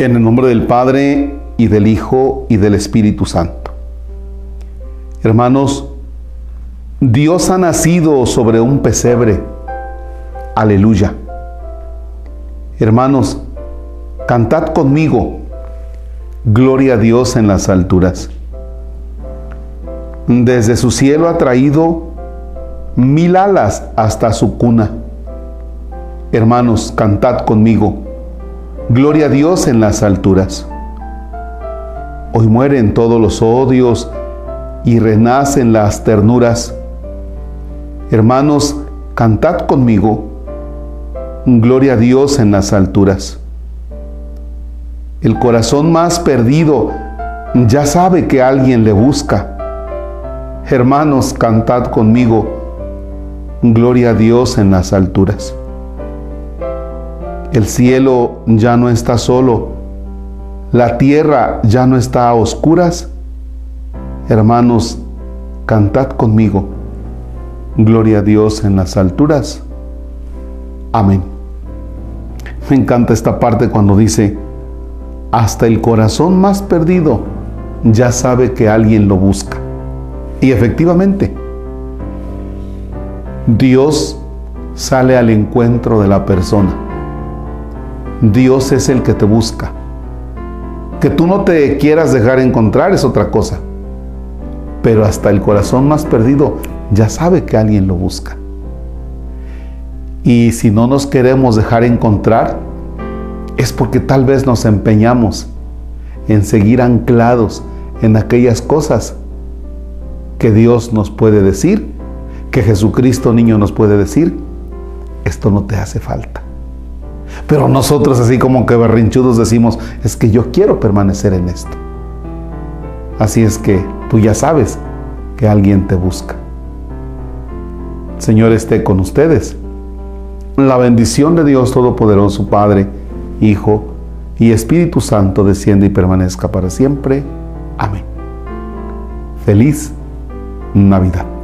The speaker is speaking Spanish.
En el nombre del Padre y del Hijo y del Espíritu Santo. Hermanos, Dios ha nacido sobre un pesebre. Aleluya. Hermanos, cantad conmigo. Gloria a Dios en las alturas. Desde su cielo ha traído mil alas hasta su cuna. Hermanos, cantad conmigo. Gloria a Dios en las alturas. Hoy mueren todos los odios y renacen las ternuras. Hermanos, cantad conmigo. Gloria a Dios en las alturas. El corazón más perdido ya sabe que alguien le busca. Hermanos, cantad conmigo. Gloria a Dios en las alturas. El cielo ya no está solo. La tierra ya no está a oscuras. Hermanos, cantad conmigo. Gloria a Dios en las alturas. Amén. Me encanta esta parte cuando dice, hasta el corazón más perdido ya sabe que alguien lo busca. Y efectivamente, Dios sale al encuentro de la persona Dios es el que te busca. Que tú no te quieras dejar encontrar es otra cosa. Pero hasta el corazón más perdido ya sabe que alguien lo busca. Y si no nos queremos dejar encontrar, es porque tal vez nos empeñamos en seguir anclados en aquellas cosas que Dios nos puede decir, que Jesucristo niño nos puede decir, esto no te hace falta. Pero nosotros así como que berrinchudos decimos, es que yo quiero permanecer en esto. Así es que tú ya sabes que alguien te busca. Señor esté con ustedes. La bendición de Dios Todopoderoso, Padre, Hijo y Espíritu Santo desciende y permanezca para siempre. Amén. Feliz Navidad.